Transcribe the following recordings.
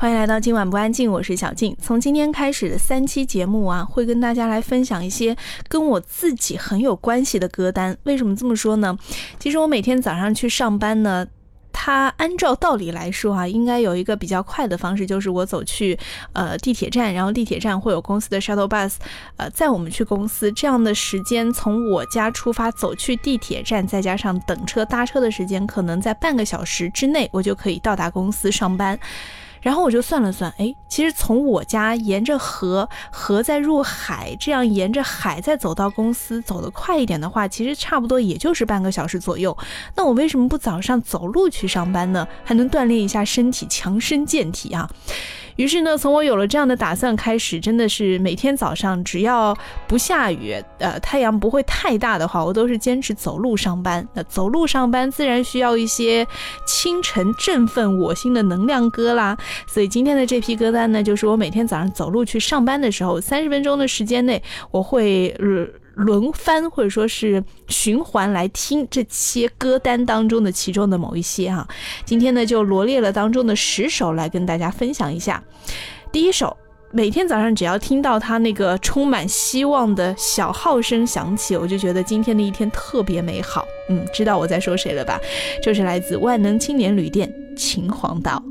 欢迎来到今晚不安静，我是小静。从今天开始的三期节目啊，会跟大家来分享一些跟我自己很有关系的歌单。为什么这么说呢？其实我每天早上去上班呢，它按照道理来说啊，应该有一个比较快的方式，就是我走去呃地铁站，然后地铁站会有公司的 shuttle bus，呃载我们去公司。这样的时间从我家出发走去地铁站，再加上等车搭车的时间，可能在半个小时之内，我就可以到达公司上班。然后我就算了算，哎，其实从我家沿着河，河再入海，这样沿着海再走到公司，走得快一点的话，其实差不多也就是半个小时左右。那我为什么不早上走路去上班呢？还能锻炼一下身体，强身健体啊！于是呢，从我有了这样的打算开始，真的是每天早上只要不下雨，呃，太阳不会太大的话，我都是坚持走路上班。那走路上班自然需要一些清晨振奋我心的能量歌啦。所以今天的这批歌单呢，就是我每天早上走路去上班的时候，三十分钟的时间内，我会。轮番或者说是循环来听这些歌单当中的其中的某一些哈，今天呢就罗列了当中的十首来跟大家分享一下。第一首，每天早上只要听到他那个充满希望的小号声响起，我就觉得今天的一天特别美好。嗯，知道我在说谁了吧？就是来自万能青年旅店秦皇岛。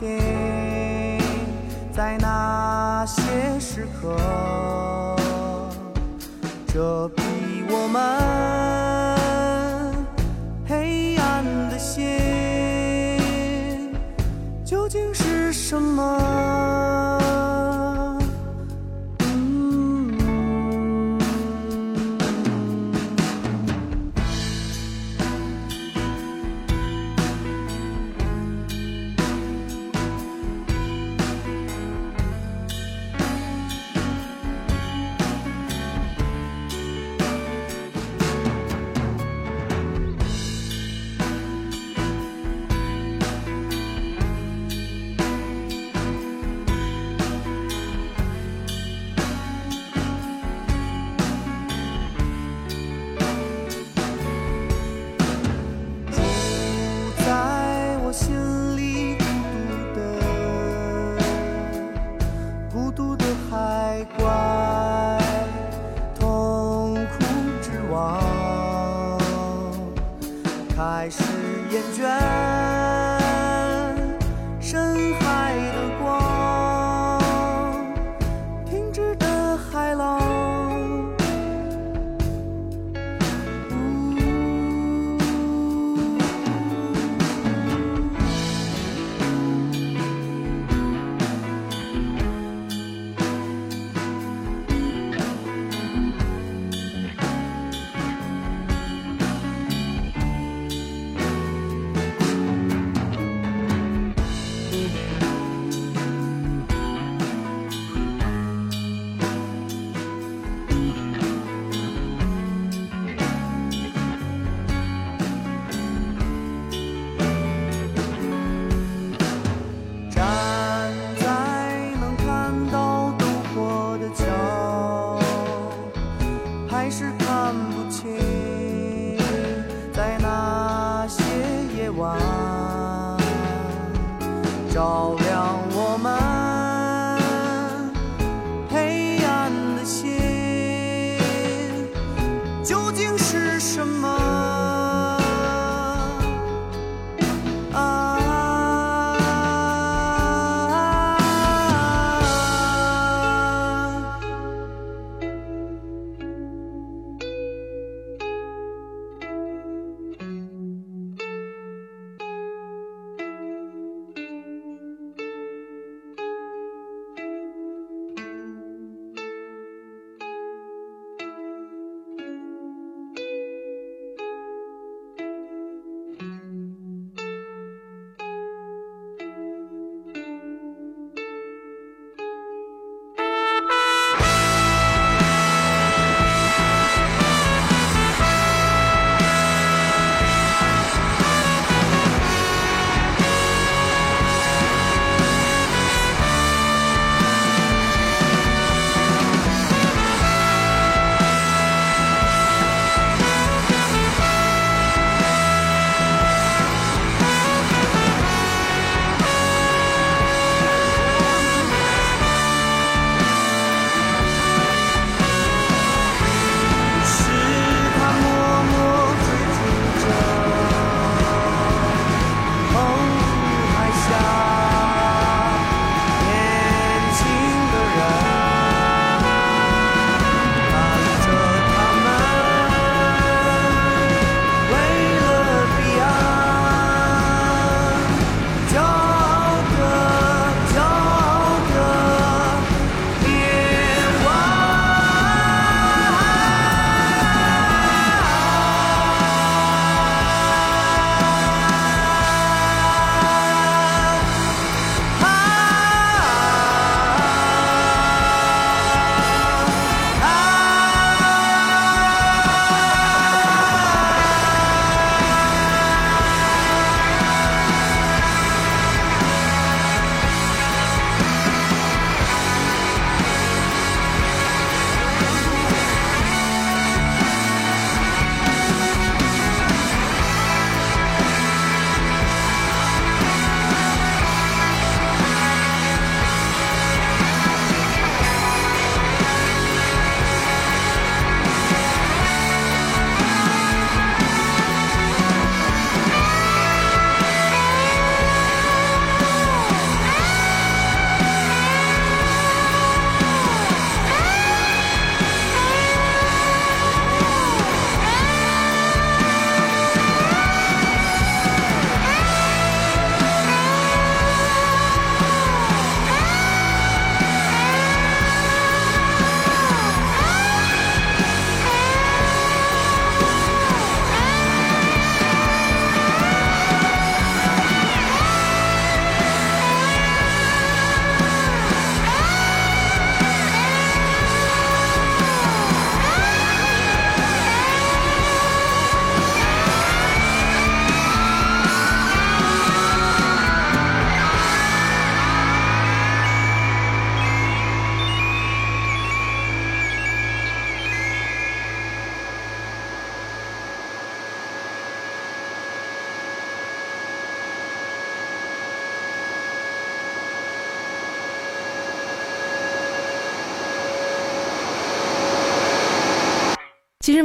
看不清，在那些时刻，遮蔽我们黑暗的心，究竟是什么？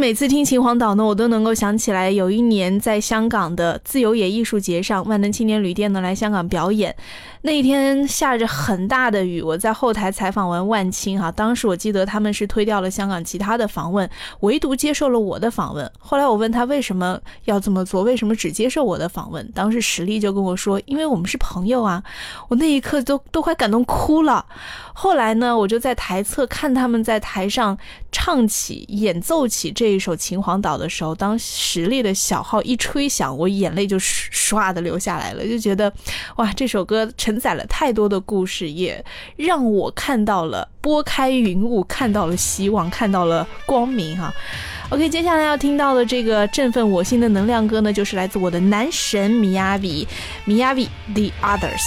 每次听秦皇岛呢，我都能够想起来有一年在香港的自由野艺术节上，万能青年旅店呢来香港表演。那一天下着很大的雨，我在后台采访完万青哈，当时我记得他们是推掉了香港其他的访问，唯独接受了我的访问。后来我问他为什么要这么做，为什么只接受我的访问？当时实力就跟我说，因为我们是朋友啊。我那一刻都都快感动哭了。后来呢，我就在台侧看他们在台上唱起、演奏起这一首《秦皇岛》的时候，当实力的小号一吹响，我眼泪就唰的流下来了，就觉得哇，这首歌承载了太多的故事，也让我看到了拨开云雾，看到了希望，看到了光明哈。OK，接下来要听到的这个振奋我心的能量歌呢，就是来自我的男神米亚比，米亚比 The Others。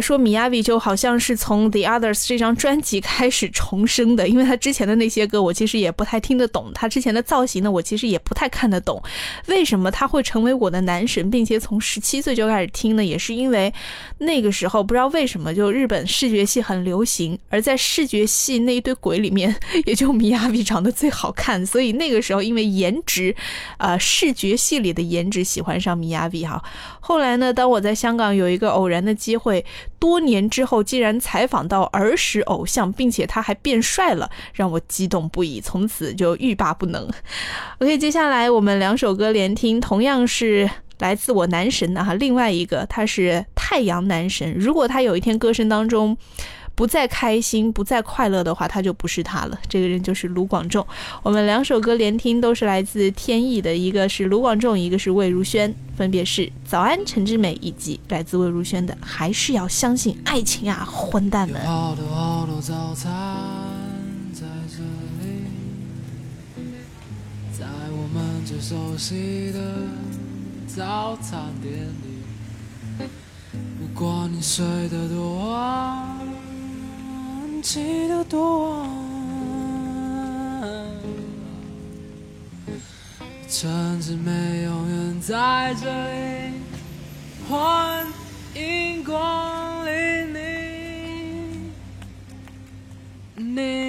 说米亚比就好像是从 The Others 这张专辑开始重生的，因为他之前的那些歌我其实也不太听得懂，他之前的造型呢我其实也不太看得懂。为什么他会成为我的男神，并且从十七岁就开始听呢？也是因为那个时候不知道为什么就日本视觉系很流行，而在视觉系那一堆鬼里面，也就米亚比长得最好看，所以那个时候因为颜值，呃，视觉系里的颜值喜欢上米亚比哈。后来呢，当我在香港有一个偶然的机会。多年之后，竟然采访到儿时偶像，并且他还变帅了，让我激动不已，从此就欲罢不能。OK，接下来我们两首歌连听，同样是来自我男神的哈，另外一个他是太阳男神。如果他有一天歌声当中。不再开心、不再快乐的话，他就不是他了。这个人就是卢广仲。我们两首歌连听都是来自天意的，一个是卢广仲，一个是魏如萱，分别是《早安陈志美》以及来自魏如萱的《还是要相信爱情啊，混蛋们》。好多好多早餐在这里，在我们最熟悉的早餐店里。不管你睡得多，记得多晚，陈志美永远在这里，欢迎光临你。你。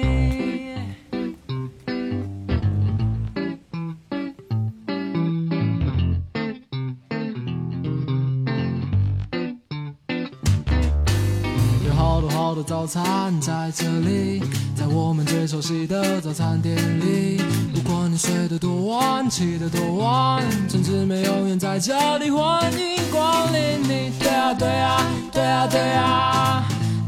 好多好多早餐在这里，在我们最熟悉的早餐店里。不管你睡得多晚，起得多晚，陈志美永远在这里，欢迎光临你。对啊对啊对啊，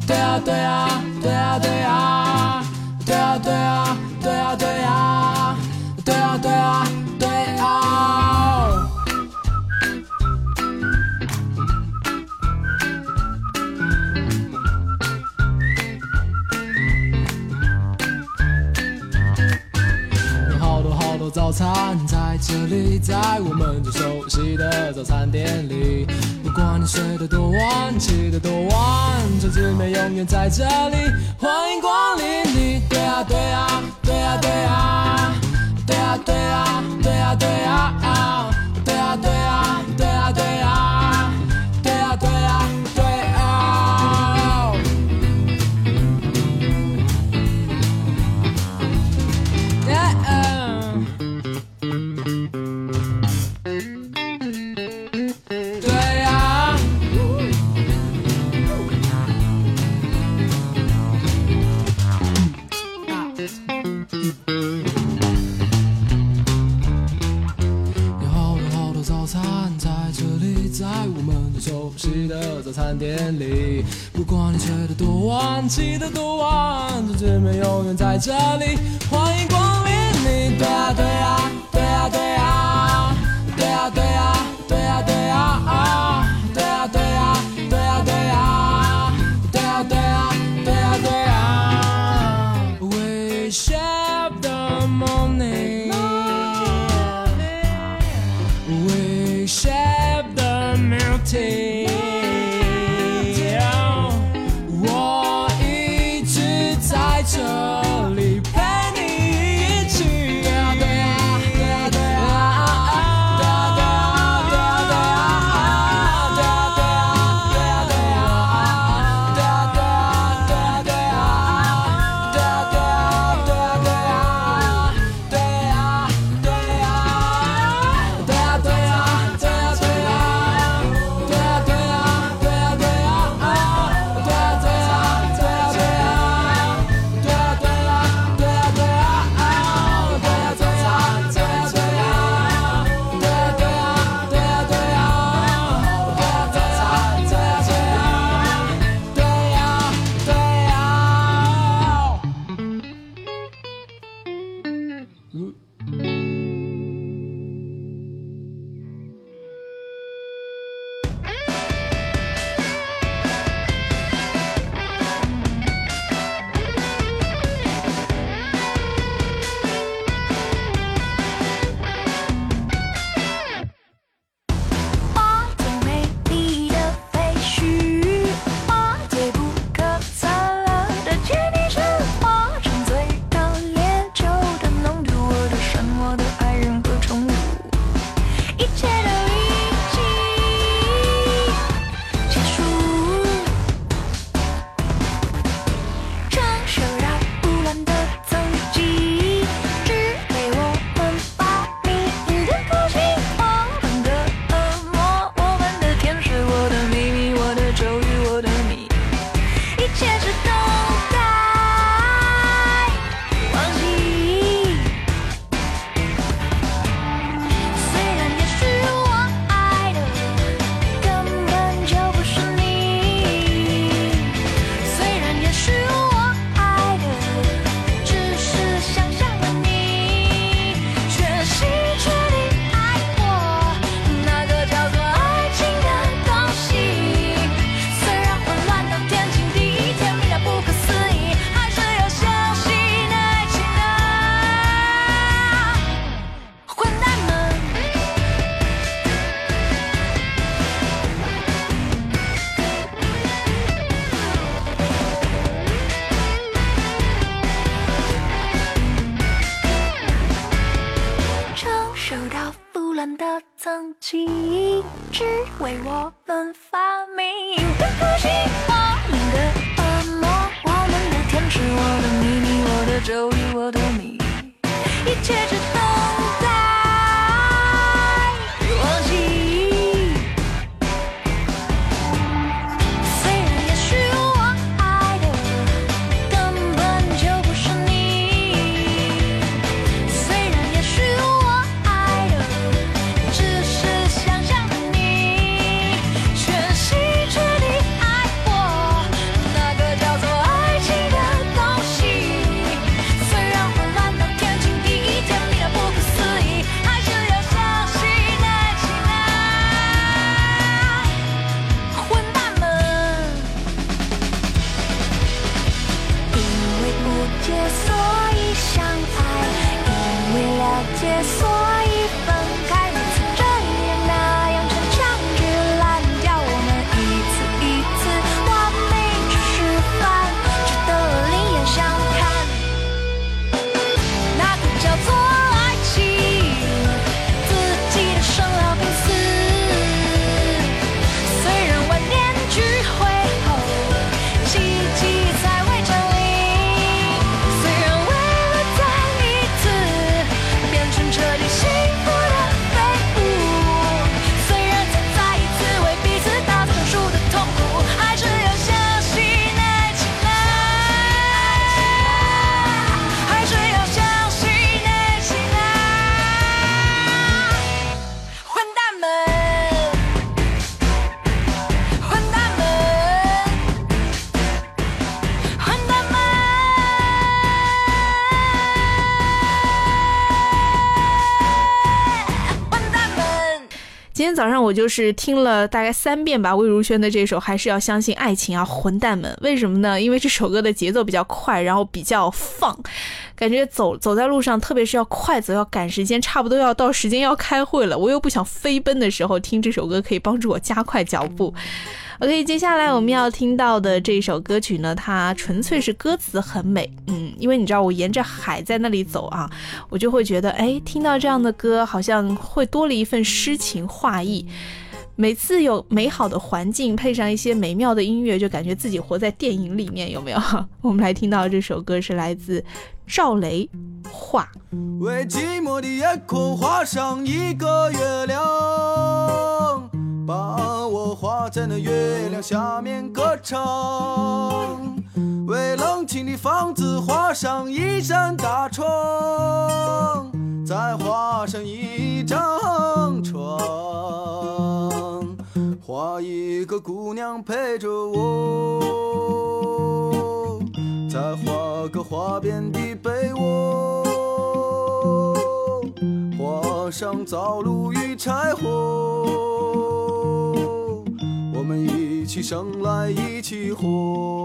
对啊对啊对啊对啊，对啊对啊对啊对啊，对啊对啊对啊。早餐在这里，在我们最熟悉的早餐店里。不管你睡得多晚，起得多晚，这滋味永远在这里，欢迎光临你。对啊对啊对啊对啊，对啊对啊对啊对啊，对啊管你睡得多晚，起得多晚，这姊妹永远在这里，欢迎光临你。对啊对啊今天早上我就是听了大概三遍吧，魏如萱的这首《还是要相信爱情》啊，混蛋们！为什么呢？因为这首歌的节奏比较快，然后比较放，感觉走走在路上，特别是要快走、要赶时间，差不多要到时间要开会了，我又不想飞奔的时候，听这首歌可以帮助我加快脚步。OK，接下来我们要听到的这首歌曲呢，它纯粹是歌词很美，嗯，因为你知道我沿着海在那里走啊，我就会觉得，哎，听到这样的歌，好像会多了一份诗情画意。每次有美好的环境，配上一些美妙的音乐，就感觉自己活在电影里面，有没有？我们来听到这首歌是来自赵雷《画》。为寂寞的夜空画上一个月亮，把我画在那月亮下面歌唱。为冷清的房子画上一扇大窗，再画上一张床，画一个姑娘陪着我，再画个花边的被窝。画上灶炉与柴火，一起生来一起活。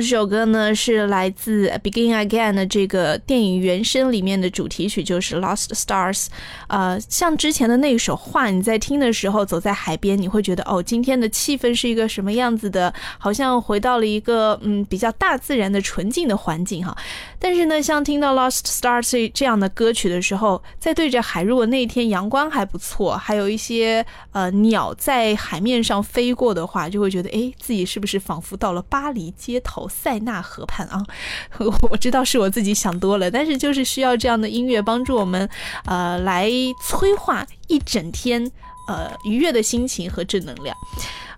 这首歌呢，是来自《Begin Again》的这个电影原声里面的主题曲，就是《Lost Stars》。呃，像之前的那一首《画》，你在听的时候，走在海边，你会觉得哦，今天的气氛是一个什么样子的？好像回到了一个嗯比较大自然的纯净的环境哈。但是呢，像听到《Lost Stars》这样的歌曲的时候，在对着海，如果那一天阳光还不错，还有一些呃鸟在海面上飞过的话，就会觉得哎，自己是不是仿佛到了巴？黎街头塞纳河畔啊。我知道是我自己想多了，但是就是需要这样的音乐帮助我们，呃，来催化一整天呃愉悦的心情和正能量。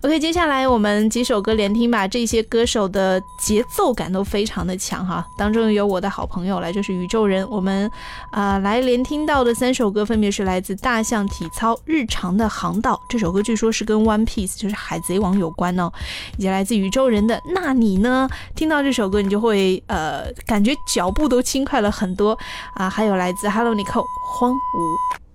OK，接下来我们几首歌连听吧。这些歌手的节奏感都非常的强哈，当中有我的好朋友来，就是宇宙人。我们啊、呃来连听到的三首歌分别是来自大象体操《日常的航道》这首歌，据说是跟 One Piece 就是海贼王有关哦，以及来自宇宙人的那你呢？听到这首歌，你就会呃感觉脚步都轻快了很多啊、还有来自 Hello Nico 荒芜。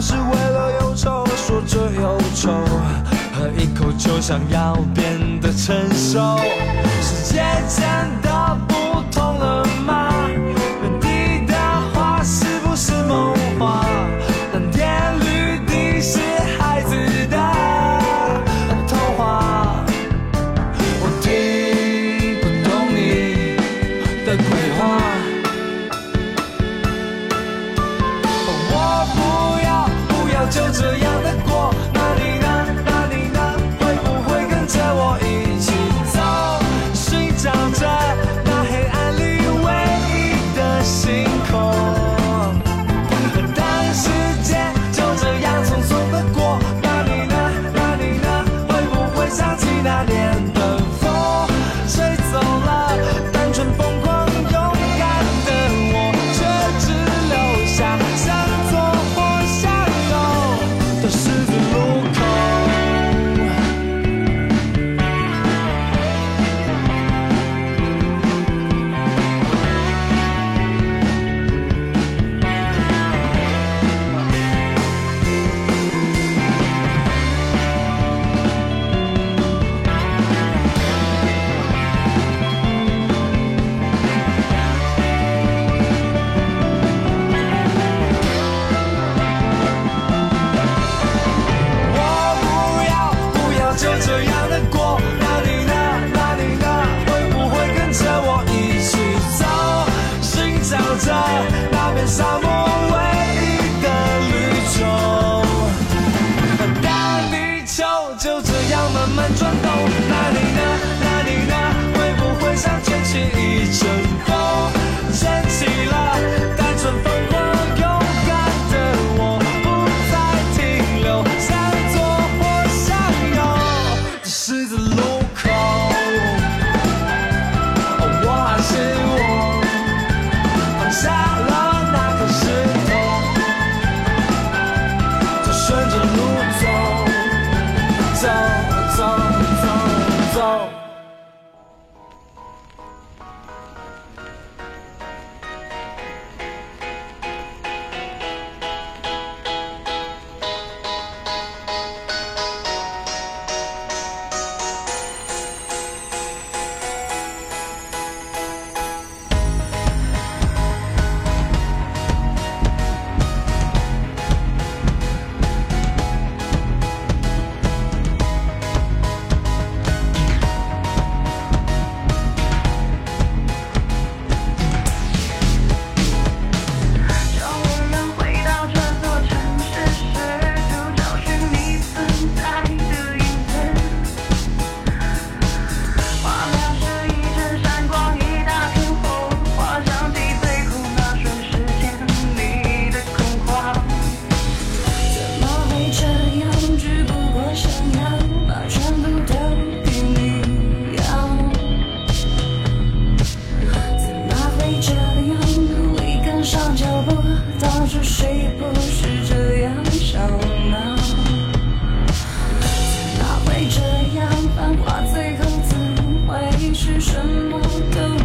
是为了忧愁，说着忧愁，喝一口就想要变得成熟。世界真的不同了吗？是什么都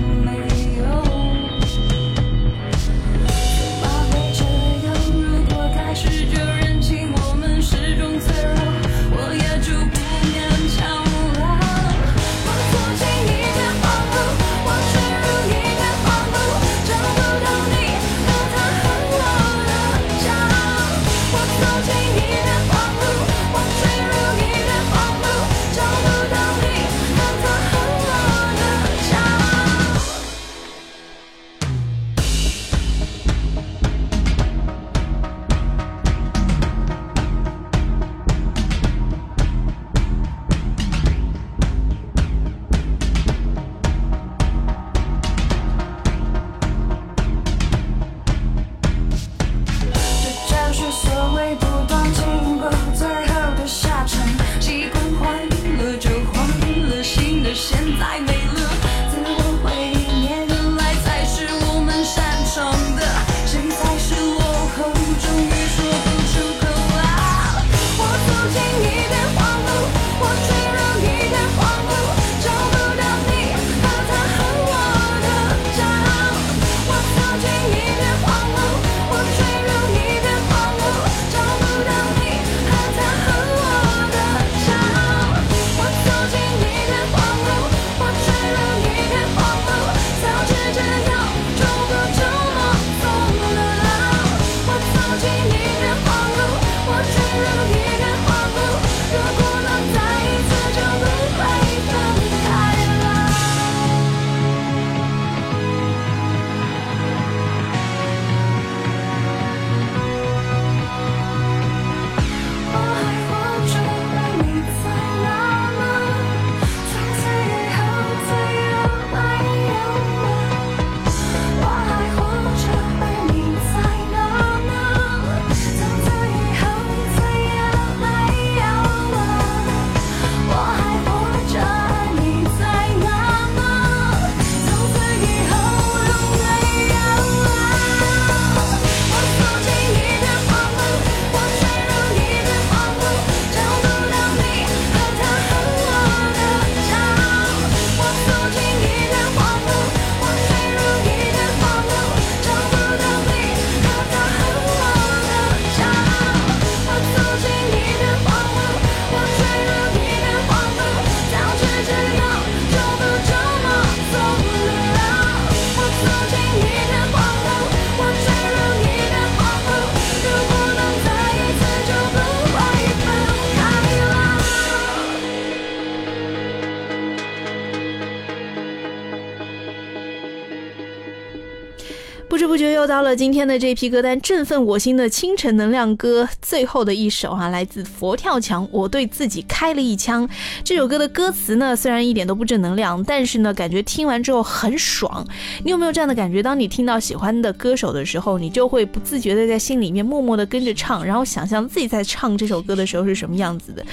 不知不觉又到了今天的这批歌单，振奋我心的清晨能量歌，最后的一首啊，来自佛跳墙，我对自己开了一枪。这首歌的歌词呢，虽然一点都不正能量，但是呢，感觉听完之后很爽。你有没有这样的感觉？当你听到喜欢的歌手的时候，你就会不自觉的在心里面默默的跟着唱，然后想象自己在唱这首歌的时候是什么样子的。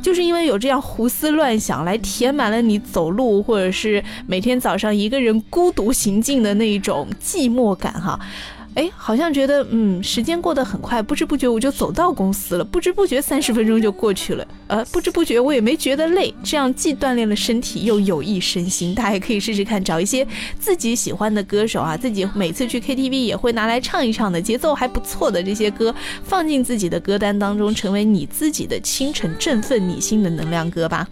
就是因为有这样胡思乱想，来填满了你走路或者是每天早上一个人孤独行进的那一种寂寞感哈。哎，好像觉得嗯，时间过得很快，不知不觉我就走到公司了，不知不觉三十分钟就过去了，呃，不知不觉我也没觉得累，这样既锻炼了身体，又有益身心。大家也可以试试看，找一些自己喜欢的歌手啊，自己每次去 KTV 也会拿来唱一唱的，节奏还不错的这些歌，放进自己的歌单当中，成为你自己的清晨振奋你心的能量歌吧。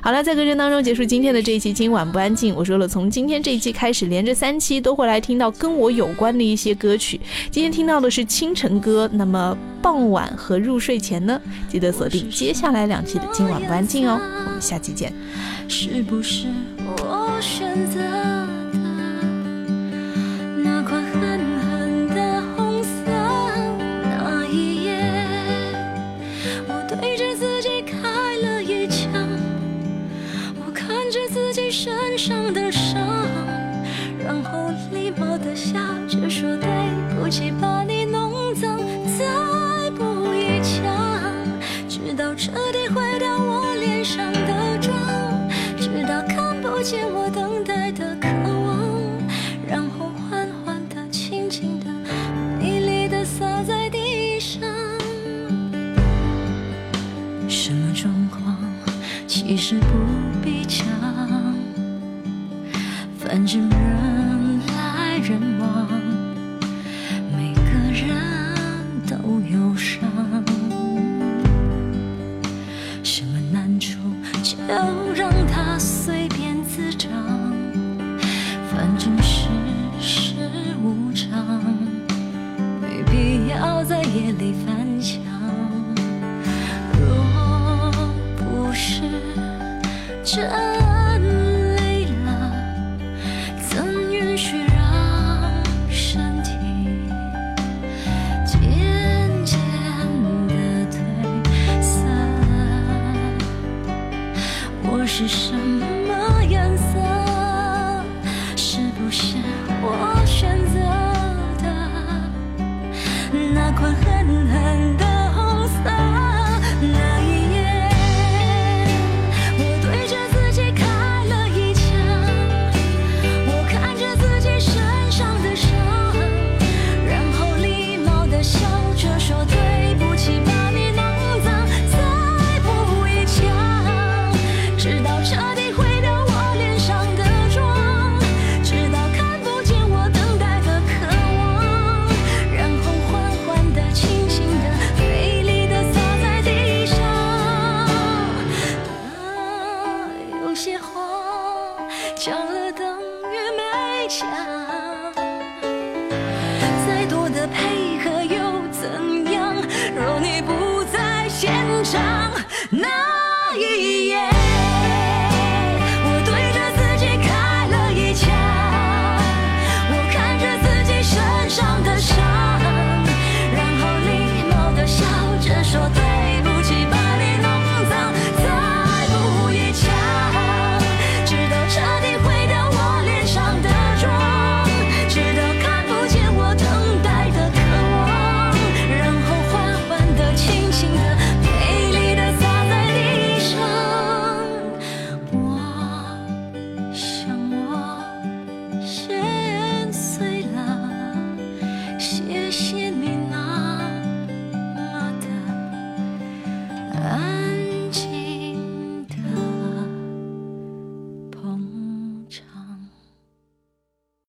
好了，在歌声当中结束今天的这一期，今晚不安静。我说了，从今天这一期开始，连着三期都会来听到跟我有关的一些歌曲。今天听到的是清晨歌，那么傍晚和入睡前呢，记得锁定接下来两期的今晚不安静哦。我们下期见。是不是我选择的那款狠狠的红色？那一夜，我对着自己开了一枪，我看着自己身上的伤，